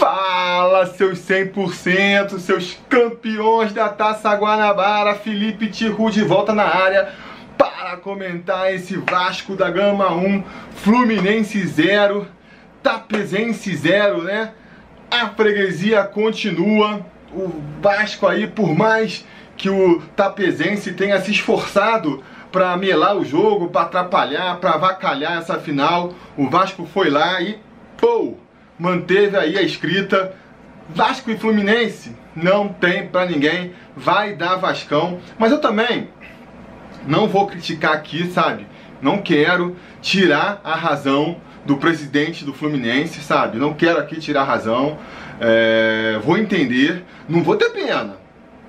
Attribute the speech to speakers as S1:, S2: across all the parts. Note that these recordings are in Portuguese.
S1: Fala, seus 100%, seus campeões da Taça Guanabara, Felipe Tiru de volta na área para comentar esse Vasco da Gama 1, Fluminense 0, Tapezense 0, né? A freguesia continua, o Vasco aí, por mais que o Tapezense tenha se esforçado para melar o jogo, para atrapalhar, para avacalhar essa final, o Vasco foi lá e, pô, manteve aí a escrita Vasco e Fluminense não tem para ninguém, vai dar Vascão. Mas eu também não vou criticar aqui, sabe? Não quero tirar a razão do presidente do Fluminense, sabe? Não quero aqui tirar a razão. É, vou entender, não vou ter pena,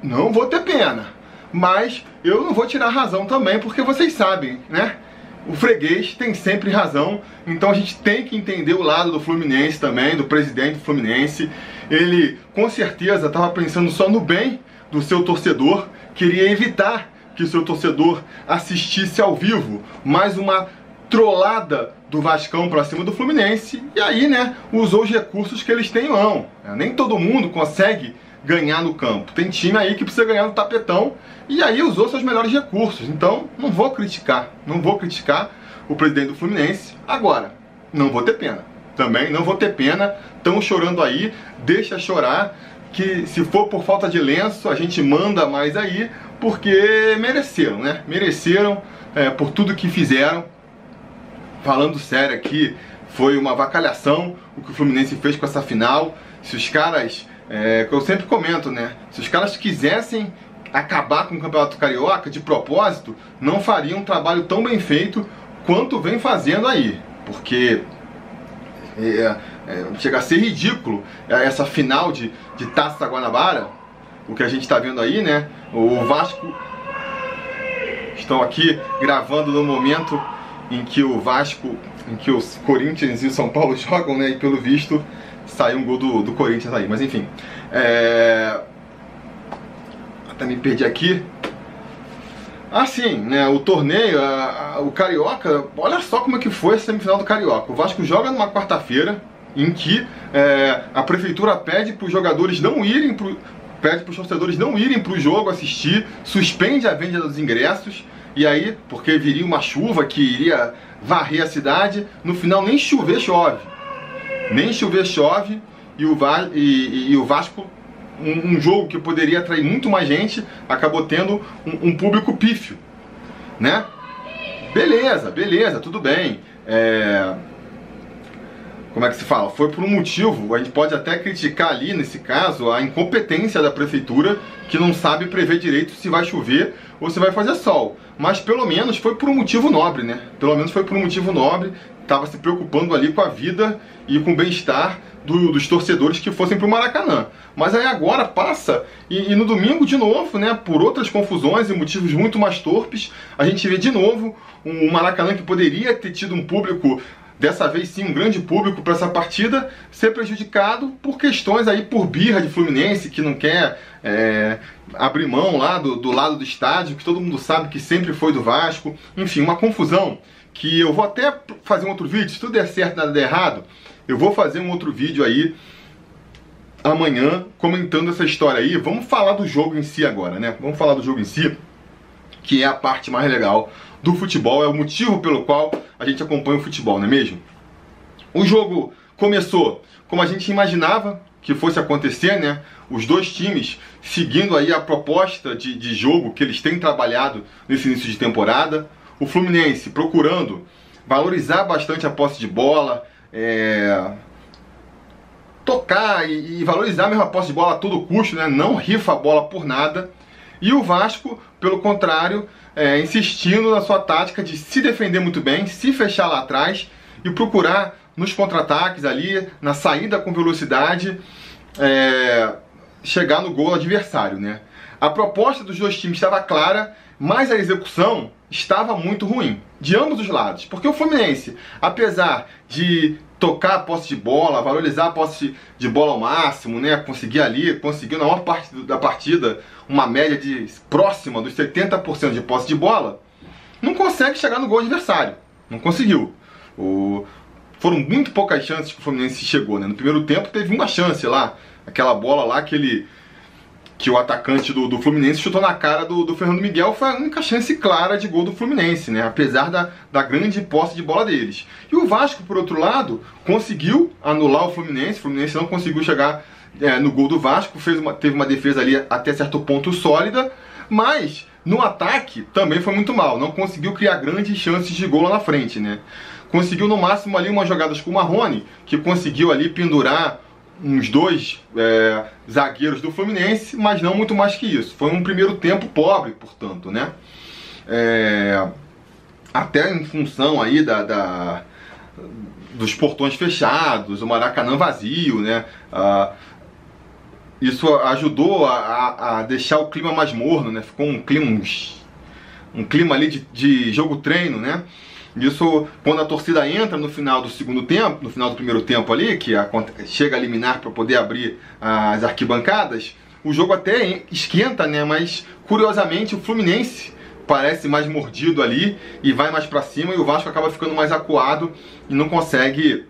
S1: não vou ter pena. Mas eu não vou tirar a razão também, porque vocês sabem, né? O freguês tem sempre razão, então a gente tem que entender o lado do Fluminense também, do presidente do Fluminense. Ele com certeza estava pensando só no bem do seu torcedor, queria evitar que seu torcedor assistisse ao vivo mais uma trollada do Vascão para cima do Fluminense e aí, né, usou os recursos que eles têm em mão. Nem todo mundo consegue ganhar no campo. Tem time aí que precisa ganhar no tapetão e aí usou seus melhores recursos. Então, não vou criticar, não vou criticar o presidente do Fluminense. Agora, não vou ter pena. Também não vou ter pena. Estão chorando aí, deixa chorar. Que se for por falta de lenço, a gente manda mais aí, porque mereceram, né? Mereceram é, por tudo que fizeram. Falando sério aqui, foi uma vacalhação o que o Fluminense fez com essa final. Se os caras é, que eu sempre comento, né? Se os caras quisessem acabar com o Campeonato Carioca de propósito, não fariam um trabalho tão bem feito quanto vem fazendo aí. Porque é, é, chega a ser ridículo essa final de, de Taça Guanabara, o que a gente está vendo aí, né? O Vasco estão aqui gravando no momento em que o Vasco, em que os Corinthians e São Paulo jogam, né? E pelo visto saiu um gol do, do Corinthians aí, mas enfim. É... Até me perdi aqui. Assim, né, o torneio, a, a, o Carioca, olha só como é que foi a semifinal do Carioca. O Vasco joga numa quarta-feira em que é, a prefeitura pede para os jogadores não irem pro, pede para os torcedores não irem para o jogo assistir, suspende a venda dos ingressos e aí, porque viria uma chuva que iria varrer a cidade, no final nem chover chove nem chover chove e o, Va e, e, e o Vasco, um, um, jogo que poderia atrair muito mais gente, acabou tendo um, um público pífio, né? Beleza, beleza, tudo bem. É... Como é que se fala? Foi por um motivo, a gente pode até criticar ali, nesse caso, a incompetência da prefeitura que não sabe prever direito se vai chover ou se vai fazer sol. Mas pelo menos foi por um motivo nobre, né? Pelo menos foi por um motivo nobre, estava se preocupando ali com a vida e com o bem-estar do, dos torcedores que fossem para o Maracanã. Mas aí agora passa, e, e, no domingo de novo, né, por outras confusões e motivos muito mais torpes, a gente vê de novo um Maracanã que poderia ter tido um público dessa vez sim um grande público para essa partida ser prejudicado por questões aí por birra de Fluminense que não quer é, abrir mão lá do, do lado do estádio que todo mundo sabe que sempre foi do Vasco. Enfim uma confusão que eu vou até fazer um outro vídeo. Se tudo der certo nada der errado eu vou fazer um outro vídeo aí amanhã comentando essa história aí. Vamos falar do jogo em si agora né? Vamos falar do jogo em si que é a parte mais legal do futebol, é o motivo pelo qual a gente acompanha o futebol, não é mesmo? O jogo começou como a gente imaginava que fosse acontecer, né? Os dois times seguindo aí a proposta de, de jogo que eles têm trabalhado nesse início de temporada. O Fluminense procurando valorizar bastante a posse de bola, é, tocar e, e, valorizar mesmo a posse de bola a todo custo, né? Não rifa a bola por nada. E o Vasco, pelo contrário, é, insistindo na sua tática de se defender muito bem, se fechar lá atrás e procurar nos contra-ataques ali, na saída com velocidade, é, chegar no gol adversário, né? A proposta dos dois times estava clara, mas a execução estava muito ruim, de ambos os lados. Porque o Fluminense, apesar de tocar a posse de bola, valorizar a posse de bola ao máximo, né? Conseguir ali, conseguiu na maior parte da partida uma média de próxima dos 70% de posse de bola, não consegue chegar no gol adversário. Não conseguiu. O, foram muito poucas chances que o Fluminense chegou, né? No primeiro tempo teve uma chance lá, aquela bola lá que ele que o atacante do, do Fluminense chutou na cara do, do, Fernando Miguel foi a única chance clara de gol do Fluminense, né? Apesar da, da grande posse de bola deles. E o Vasco, por outro lado, conseguiu anular o Fluminense. O Fluminense não conseguiu chegar é, no gol do Vasco, fez uma, teve uma defesa ali até certo ponto sólida, mas no ataque também foi muito mal. Não conseguiu criar grandes chances de gol lá na frente, né? Conseguiu no máximo ali umas jogadas com o Marrone, que conseguiu ali pendurar uns dois é, zagueiros do Fluminense, mas não muito mais que isso. Foi um primeiro tempo pobre, portanto, né? É, até em função aí da, da, dos portões fechados, o Maracanã vazio, né? Ah, isso ajudou a, a, a, deixar o clima mais morno, né? Ficou um clima, um, clima ali de, de jogo treino, né? Isso, quando a torcida entra no final do segundo tempo, no final do primeiro tempo ali, que a, chega a eliminar para poder abrir as arquibancadas, o jogo até esquenta, né? Mas curiosamente o Fluminense parece mais mordido ali e vai mais para cima e o Vasco acaba ficando mais acuado e não consegue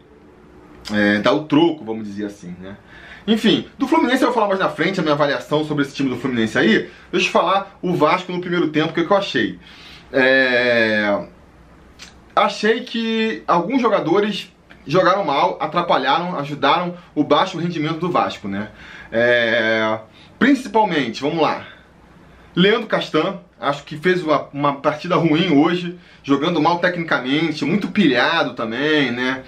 S1: é, dar o troco, vamos dizer assim, né? Enfim, do Fluminense eu vou falar mais na frente, a minha avaliação sobre esse time do Fluminense aí. Deixa eu falar o Vasco no primeiro tempo, o que eu achei. É achei que alguns jogadores jogaram mal, atrapalharam, ajudaram o baixo rendimento do Vasco, né? É, principalmente, vamos lá, Leandro Castan, acho que fez uma, uma, partida ruim hoje, jogando mal tecnicamente, muito pilhado também, né?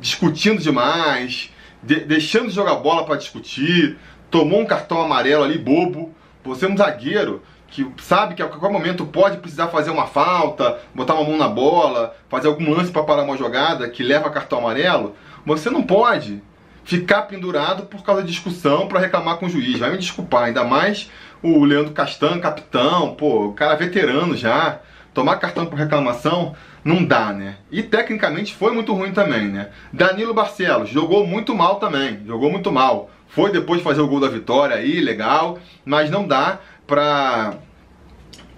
S1: Discutindo demais, de, deixando de jogar bola para discutir, tomou um cartão amarelo ali bobo. Você é um zagueiro, que sabe que a qualquer momento pode precisar fazer uma falta, botar uma mão na bola, fazer algum lance para parar uma jogada que leva cartão amarelo, você não pode ficar pendurado por causa de discussão para reclamar com o juiz. Vai me desculpar, ainda mais o Leandro Castan, capitão, pô, cara veterano já. Tomar cartão por reclamação não dá, né? E tecnicamente foi muito ruim também, né? Danilo Barcelos jogou muito mal também, jogou muito mal. Foi depois de fazer o gol da vitória aí, legal, mas não dá para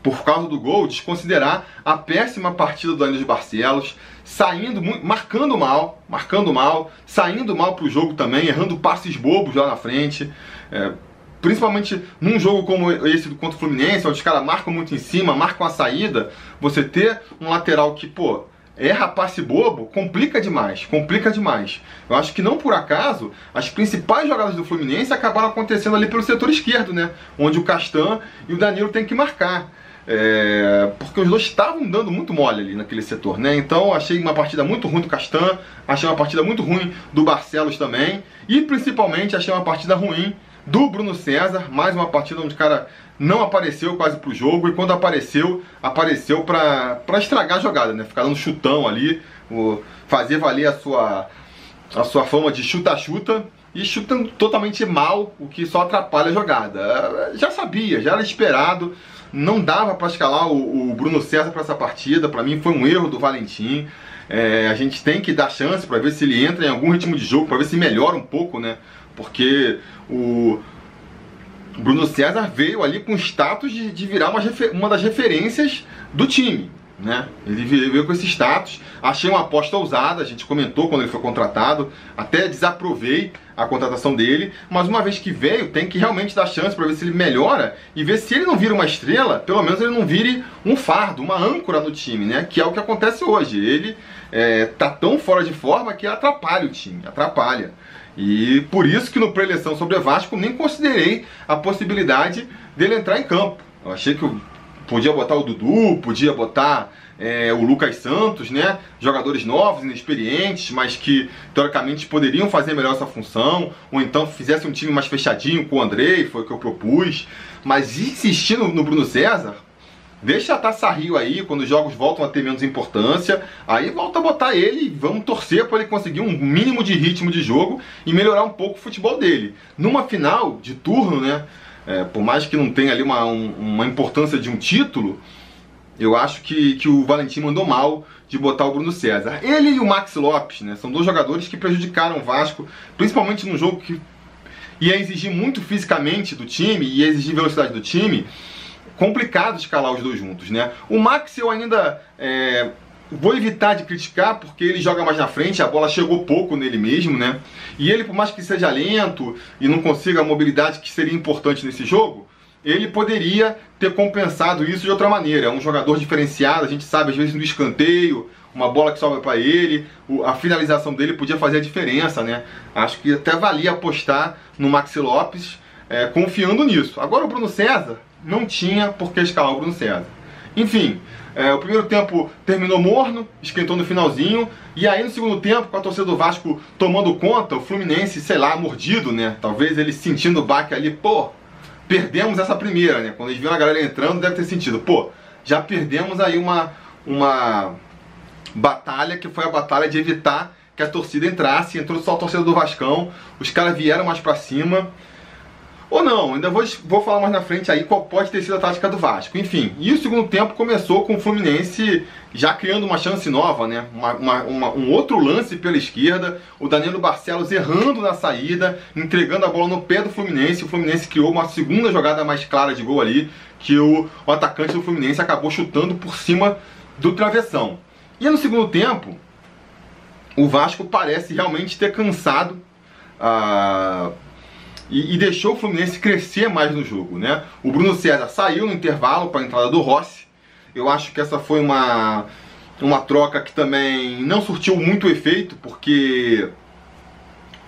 S1: por causa do gol, desconsiderar a péssima partida do Danilo Barcelos, saindo, marcando mal, marcando mal, saindo mal para o jogo também, errando passes bobos lá na frente. É, principalmente num jogo como esse do contra o Fluminense, onde os caras marcam muito em cima, marcam a saída, você ter um lateral que, pô, erra passe bobo, complica demais, complica demais. Eu acho que não por acaso, as principais jogadas do Fluminense acabaram acontecendo ali pelo setor esquerdo, né? Onde o Castan e o Danilo têm que marcar. É, porque os dois estavam dando muito mole ali naquele setor, né? Então achei uma partida muito ruim do Castan, achei uma partida muito ruim do Barcelos também, e principalmente achei uma partida ruim do Bruno César, mais uma partida onde o cara não apareceu quase pro jogo, e quando apareceu, apareceu pra estragar a jogada, né? Ficar dando chutão ali, fazer valer a sua, a sua fama de chuta-chuta, e chutando totalmente mal, o que só atrapalha a jogada. Já sabia, já era esperado, não dava para escalar o, o, Bruno César para essa partida, para mim foi um erro do Valentim. É, a gente tem que dar chance para ver se ele entra em algum ritmo de jogo, para ver se melhora um pouco, né? Porque o Bruno César veio ali com status de, de virar uma, uma das referências do time. Né? Ele veio com esse status. Achei uma aposta ousada, a gente comentou quando ele foi contratado, até desaprovei a contratação dele, mas uma vez que veio, tem que realmente dar chance para ver se ele melhora e ver se ele não vira uma estrela, pelo menos ele não vire um fardo, uma âncora no time, né? Que é o que acontece hoje. Ele é, tá tão fora de forma que atrapalha o time, atrapalha. E por isso que no pré-eleição sobre Vasco nem considerei a possibilidade dele entrar em campo. Eu achei que podia botar o Dudu, podia botar é, o Lucas Santos, né? Jogadores novos, inexperientes, mas que teoricamente poderiam fazer melhor essa função, ou então fizesse um time mais fechadinho com o Andrei, foi o que eu propus. Mas insistindo no Bruno César, Deixa a Taça Rio aí, quando os jogos voltam a ter menos importância, aí volta a botar ele e vamos torcer para ele conseguir um mínimo de ritmo de jogo e melhorar um pouco o futebol dele. Numa final de turno, né? É, por mais que não tenha ali uma, um, uma importância de um título, eu acho que, que o Valentim mandou mal de botar o Bruno César. Ele e o Max Lopes, né? São dois jogadores que prejudicaram o Vasco, principalmente num jogo que ia exigir muito fisicamente do time, ia exigir velocidade do time complicado escalar os dois juntos, né? O Max eu ainda é, vou evitar de criticar porque ele joga mais na frente, a bola chegou pouco nele mesmo, né? E ele, por mais que seja lento e não consiga a mobilidade que seria importante nesse jogo, ele poderia ter compensado isso de outra maneira. É um jogador diferenciado, a gente sabe, às vezes no escanteio, uma bola que sobra para ele, a finalização dele podia fazer a diferença, né? Acho que até valia apostar no Maxi Lopes, é, confiando nisso. Agora o Bruno César não tinha por que escalar o Bruno César. Enfim, é, o primeiro tempo terminou morno, esquentou no finalzinho, e aí no segundo tempo, com a torcida do Vasco tomando conta, o Fluminense, sei lá, mordido, né? Talvez ele sentindo o baque ali, pô, perdemos essa primeira, né? Quando eles viram a galera entrando, deve ter sentido, pô, já perdemos aí uma, uma batalha que foi a batalha de evitar que a torcida entrasse, entrou só a torcida do Vascão, os caras vieram mais pra cima. Ou não, ainda vou, vou falar mais na frente aí qual pode ter sido a tática do Vasco. Enfim, e o segundo tempo começou com o Fluminense já criando uma chance nova, né? Uma, uma, uma, um outro lance pela esquerda, o Danilo Barcelos errando na saída, entregando a bola no pé do Fluminense. O Fluminense criou uma segunda jogada mais clara de gol ali, que o, o atacante do Fluminense acabou chutando por cima do travessão. E no segundo tempo, o Vasco parece realmente ter cansado uh, e, e, deixou o Fluminense crescer mais no jogo. Né? O Bruno César saiu no intervalo para a entrada do Rossi. Eu acho que essa foi uma, uma troca que também não surtiu muito efeito, porque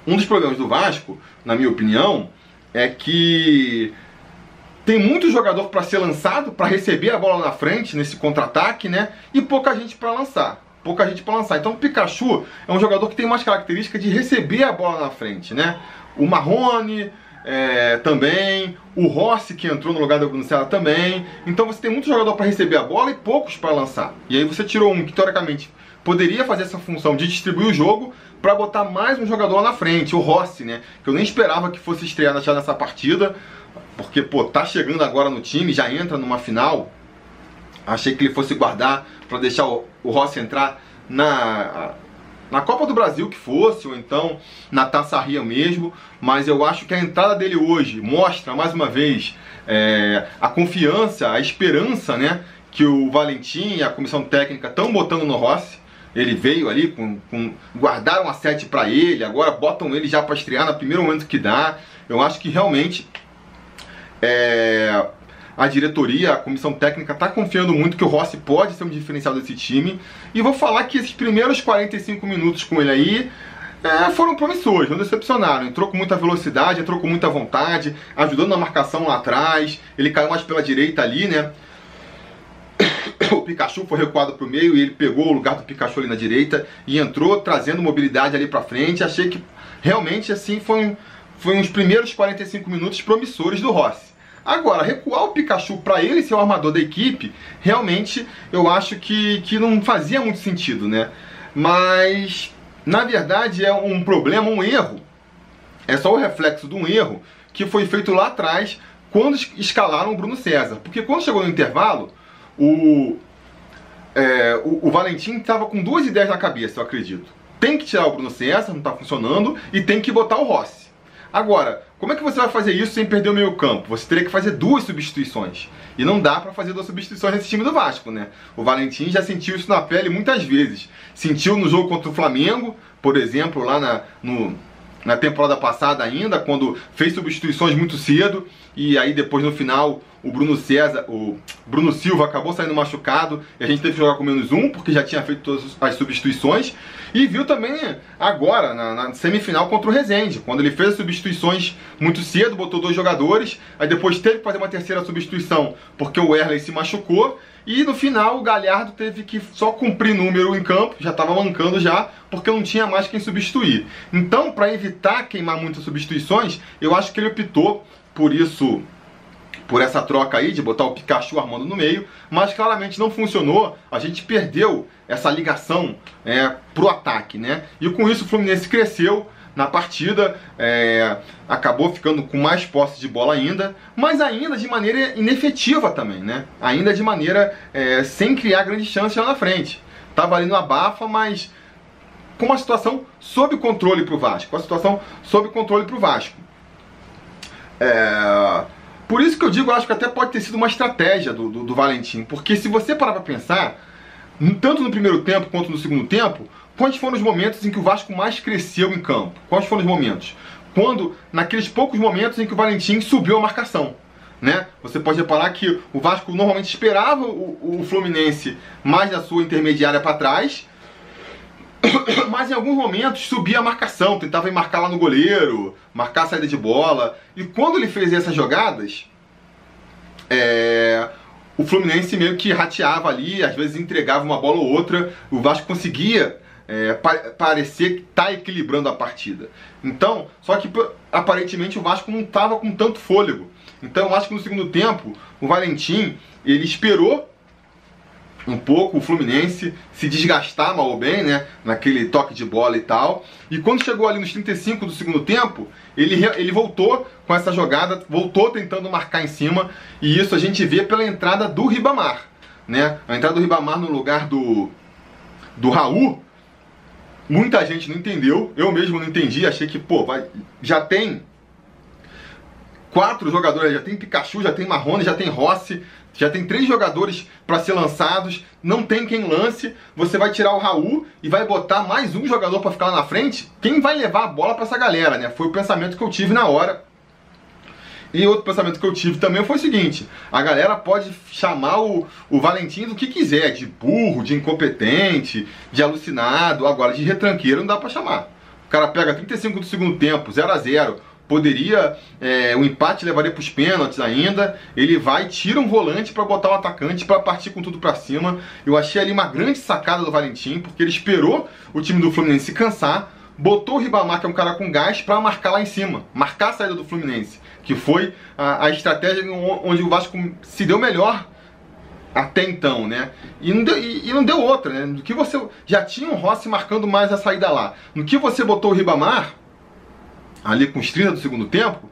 S1: um dos problemas do Vasco, na minha opinião, é que tem muito jogador para ser lançado, para receber a bola na frente nesse contra-ataque, né? E pouca gente para lançar. Pouca gente para lançar. Então o Pikachu é um jogador que tem mais característica de receber a bola na frente, né? O Marrone é, também, o Rossi que entrou no lugar do Bruno César também. Então você tem muito jogador para receber a bola e poucos para lançar. E aí você tirou um que teoricamente poderia fazer essa função de distribuir o jogo para botar mais um jogador lá na frente, o Rossi, né? Que eu nem esperava que fosse estrear nessa partida. Porque, pô, tá chegando agora no time, já entra numa final. Achei que ele fosse guardar para deixar o, o Rossi entrar na, na Copa do Brasil que fosse, ou então na Taça Rio mesmo. Mas eu acho que a entrada dele hoje mostra, mais uma vez, é, a confiança, a esperança, né? Que o Valentim e a comissão técnica estão botando no Rossi. Ele veio ali, com, com guardaram a sete para ele, agora botam ele já para estrear no primeiro momento que dá. Eu acho que realmente é, a diretoria, a comissão técnica está confiando muito que o Rossi pode ser um diferencial desse time. E vou falar que esses primeiros 45 minutos com ele aí é, foram promissores, não decepcionaram. Entrou com muita velocidade, entrou com muita vontade, ajudando na marcação lá atrás. Ele caiu mais pela direita ali, né? O Pikachu foi recuado para o meio e ele pegou o lugar do Pikachu ali na direita e entrou trazendo mobilidade ali para frente. Achei que realmente assim foi um foi uns primeiros 45 minutos promissores do Rossi. Agora, recuar o Pikachu para ele ser o armador da equipe, realmente eu acho que, que não fazia muito sentido, né? Mas, na verdade, é um problema, um erro. É só o reflexo de um erro que foi feito lá atrás quando escalaram o Bruno César. Porque quando chegou no intervalo, o, é, o, o Valentim estava com duas ideias na cabeça, eu acredito. Tem que tirar o Bruno César, não está funcionando, e tem que botar o Rossi. Agora, como é que você vai fazer isso sem perder o meio campo? Você teria que fazer duas substituições. E não dá para fazer duas substituições nesse time do Vasco, né? O Valentim já sentiu isso na pele muitas vezes. Sentiu no jogo contra o Flamengo, por exemplo, lá na, no, na temporada passada ainda, quando fez substituições muito cedo e aí depois no final o Bruno César, o Bruno Silva acabou saindo machucado e a gente teve que jogar com menos um porque já tinha feito todas as substituições e viu também agora na, na semifinal contra o Rezende, quando ele fez as substituições muito cedo, botou dois jogadores, aí depois teve que fazer uma terceira substituição porque o Erley se machucou e no final o Galhardo teve que só cumprir número em campo, já estava mancando já, porque não tinha mais quem substituir. Então, para evitar queimar muitas substituições, eu acho que ele optou por isso por essa troca aí de botar o Pikachu armando no meio, mas claramente não funcionou. A gente perdeu essa ligação é, pro ataque, né? E com isso o Fluminense cresceu, na partida, é, acabou ficando com mais posse de bola ainda, mas ainda de maneira inefetiva também, né? Ainda de maneira é, sem criar grandes chances lá na frente. Tava ali no abafa, mas com uma situação sob controle para o Vasco. Uma situação sob controle para o Vasco. É... Por isso que eu digo, acho que até pode ter sido uma estratégia do, do, do Valentim, porque se você parar para pensar, tanto no primeiro tempo quanto no segundo tempo, quais foram os momentos em que o Vasco mais cresceu em campo? Quais foram os momentos? Quando, naqueles poucos momentos em que o Valentim subiu a marcação. Né? Você pode reparar que o Vasco normalmente esperava o, o Fluminense mais na sua intermediária para trás, mas em alguns momentos subia a marcação, tentava marcar lá no goleiro, marcar a saída de bola. E quando ele fez essas jogadas, é, o Fluminense meio que rateava ali, às vezes entregava uma bola ou outra, o Vasco conseguia é, pa parecer que está equilibrando a partida. Então, só que aparentemente o Vasco não estava com tanto fôlego. Então eu acho que no segundo tempo o Valentim ele esperou um pouco o Fluminense se desgastar mal ou bem, né? Naquele toque de bola e tal. E quando chegou ali nos 35 do segundo tempo, ele, ele voltou com essa jogada, voltou tentando marcar em cima. E isso a gente vê pela entrada do Ribamar, né? A entrada do Ribamar no lugar do, do Raul. Muita gente não entendeu, eu mesmo não entendi, achei que, pô, vai, já tem quatro jogadores, já tem Pikachu, já tem Marrone, já tem Rossi, já tem três jogadores para ser lançados, não tem quem lance. Você vai tirar o Raul e vai botar mais um jogador para ficar lá na frente. Quem vai levar a bola para essa galera, né? Foi o pensamento que eu tive na hora. E outro pensamento que eu tive também foi o seguinte: a galera pode chamar o, o Valentim do que quiser, de burro, de incompetente, de alucinado, agora de retranqueiro não dá para chamar. O cara pega 35 do segundo tempo, 0 a 0 poderia é, o empate levaria para os pênaltis ainda. Ele vai tira um volante para botar o um atacante para partir com tudo para cima. Eu achei ali uma grande sacada do Valentim porque ele esperou o time do Fluminense se cansar, botou o Ribamar que é um cara com gás para marcar lá em cima, marcar a saída do Fluminense, que foi a, a estratégia onde o Vasco se deu melhor até então, né? E não, deu, e, e, não deu outra, né? No que você já tinha o Rossi marcando mais a saída lá. No que você botou o Ribamar, ali com os 30 do segundo tempo,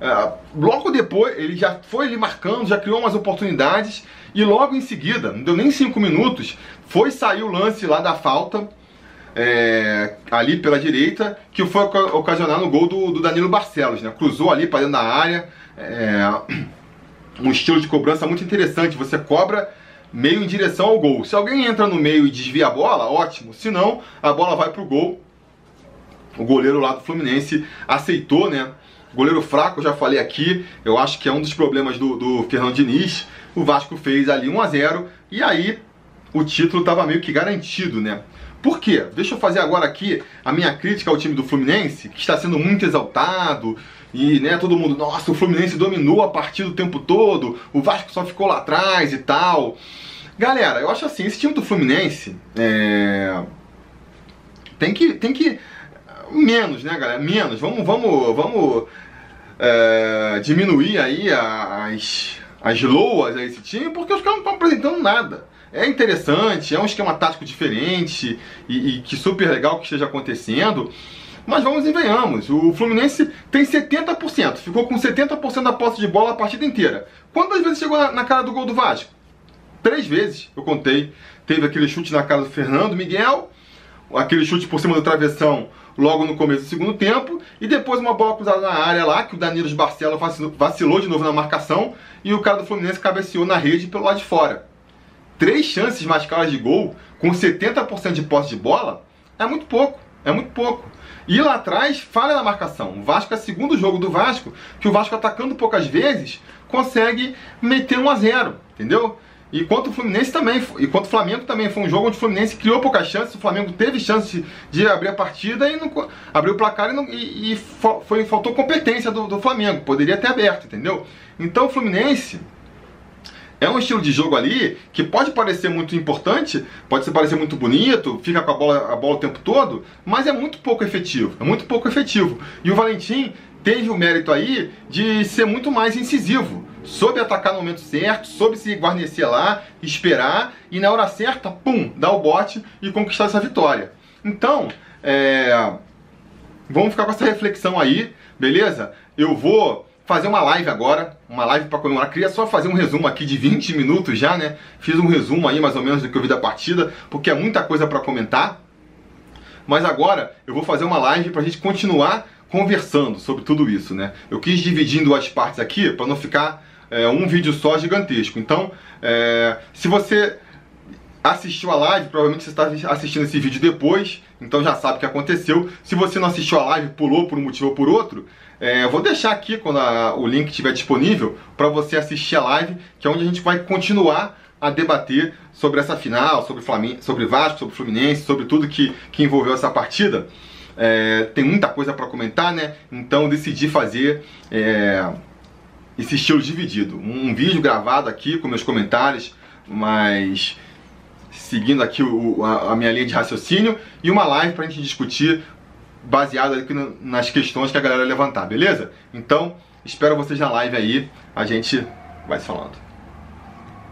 S1: é, logo depois ele já foi ali marcando, já criou umas oportunidades e logo em seguida, não deu nem 5 minutos, foi sair o lance lá da falta. É, ali pela direita, que foi ocasionar no gol do, do Danilo Barcelos, né? Cruzou ali para dentro da área, é, um estilo de cobrança muito interessante. Você cobra meio em direção ao gol. Se alguém entra no meio e desvia a bola, ótimo. Se não, a bola vai para o gol o goleiro lá do Fluminense aceitou, né? Goleiro fraco, já falei aqui, eu acho que é um dos problemas do, do Fernando Diniz. O Vasco fez ali 1 a 0 e aí o título estava meio que garantido, né? Por quê? Deixa eu fazer agora aqui a minha crítica ao time do Fluminense, que está sendo muito exaltado, e né, todo mundo, nossa, o Fluminense dominou a partida o tempo todo, o Vasco só ficou lá atrás e tal. Galera, eu acho assim, esse time do Fluminense é... tem que, tem que menos, né, galera? Menos. Vamos, vamos, vamos é, diminuir aí as, as loas a esse time, porque os caras não estão apresentando nada. É interessante, é um esquema tático diferente e, e que super legal que esteja acontecendo. Mas vamos e venhamos. O Fluminense tem 70%, ficou com 70% da posse de bola a partida inteira. Quantas vezes chegou na, na, cara do gol do Vasco? Três vezes, eu contei. Teve aquele chute na cara do Fernando Miguel, aquele chute por cima do travessão logo no começo do segundo tempo, e depois uma bola cruzada na área lá, que o Danilo Barcelo vacilou de novo na marcação, e o cara do Fluminense cabeceou na rede pelo lado de fora. Três chances mais caras de gol, com 70% de posse de bola, é muito pouco, é muito pouco. E lá atrás, falha na marcação. O Vasco é segundo jogo do Vasco, que o Vasco atacando poucas vezes, consegue meter 1 a 0 entendeu? E quanto o Fluminense também, e quanto o Flamengo também, foi um jogo onde o Fluminense criou poucas chances, o Flamengo teve chance de abrir a partida e não, abriu o placar e, não, e, e foi, faltou competência do, do Flamengo, poderia ter aberto, entendeu? Então o Fluminense é um estilo de jogo ali que pode parecer muito importante, pode parecer muito bonito, fica com a bola, a bola o tempo todo, mas é muito pouco efetivo. É muito pouco efetivo. E o Valentim teve o mérito aí de ser muito mais incisivo soube atacar no momento certo, soube se guarnecer lá, esperar e na hora certa, pum, dar o bote e conquistar essa vitória. Então, é, vamos ficar com essa reflexão aí, beleza? Eu vou fazer uma live agora, uma live para comemorar. Queria só fazer um resumo aqui de 20 minutos já, né? Fiz um resumo aí mais ou menos do que eu vi da partida, porque é muita coisa para comentar. Mas agora eu vou fazer uma live para a gente continuar conversando sobre tudo isso, né? Eu quis dividir em duas partes aqui para não ficar é, um vídeo só gigantesco. Então, é, se você assistiu a live, provavelmente você está assistindo esse vídeo depois, então já sabe o que aconteceu. Se você não assistiu a live, pulou por um motivo ou por outro, é, eu vou deixar aqui quando a, o link estiver disponível para você assistir a live, que é onde a gente vai continuar a debater sobre essa final, sobre, Flamengo, sobre Vasco, sobre Fluminense, sobre tudo que, que envolveu essa partida. É, tem muita coisa para comentar, né? Então decidi fazer é, esse estilo dividido. Um, vídeo gravado aqui com meus comentários, mas seguindo aqui o, a, a, minha linha de raciocínio, e uma live para a gente discutir baseado aqui no, nas questões que a galera levantar, beleza? Então, espero vocês na live aí, a gente vai se falando.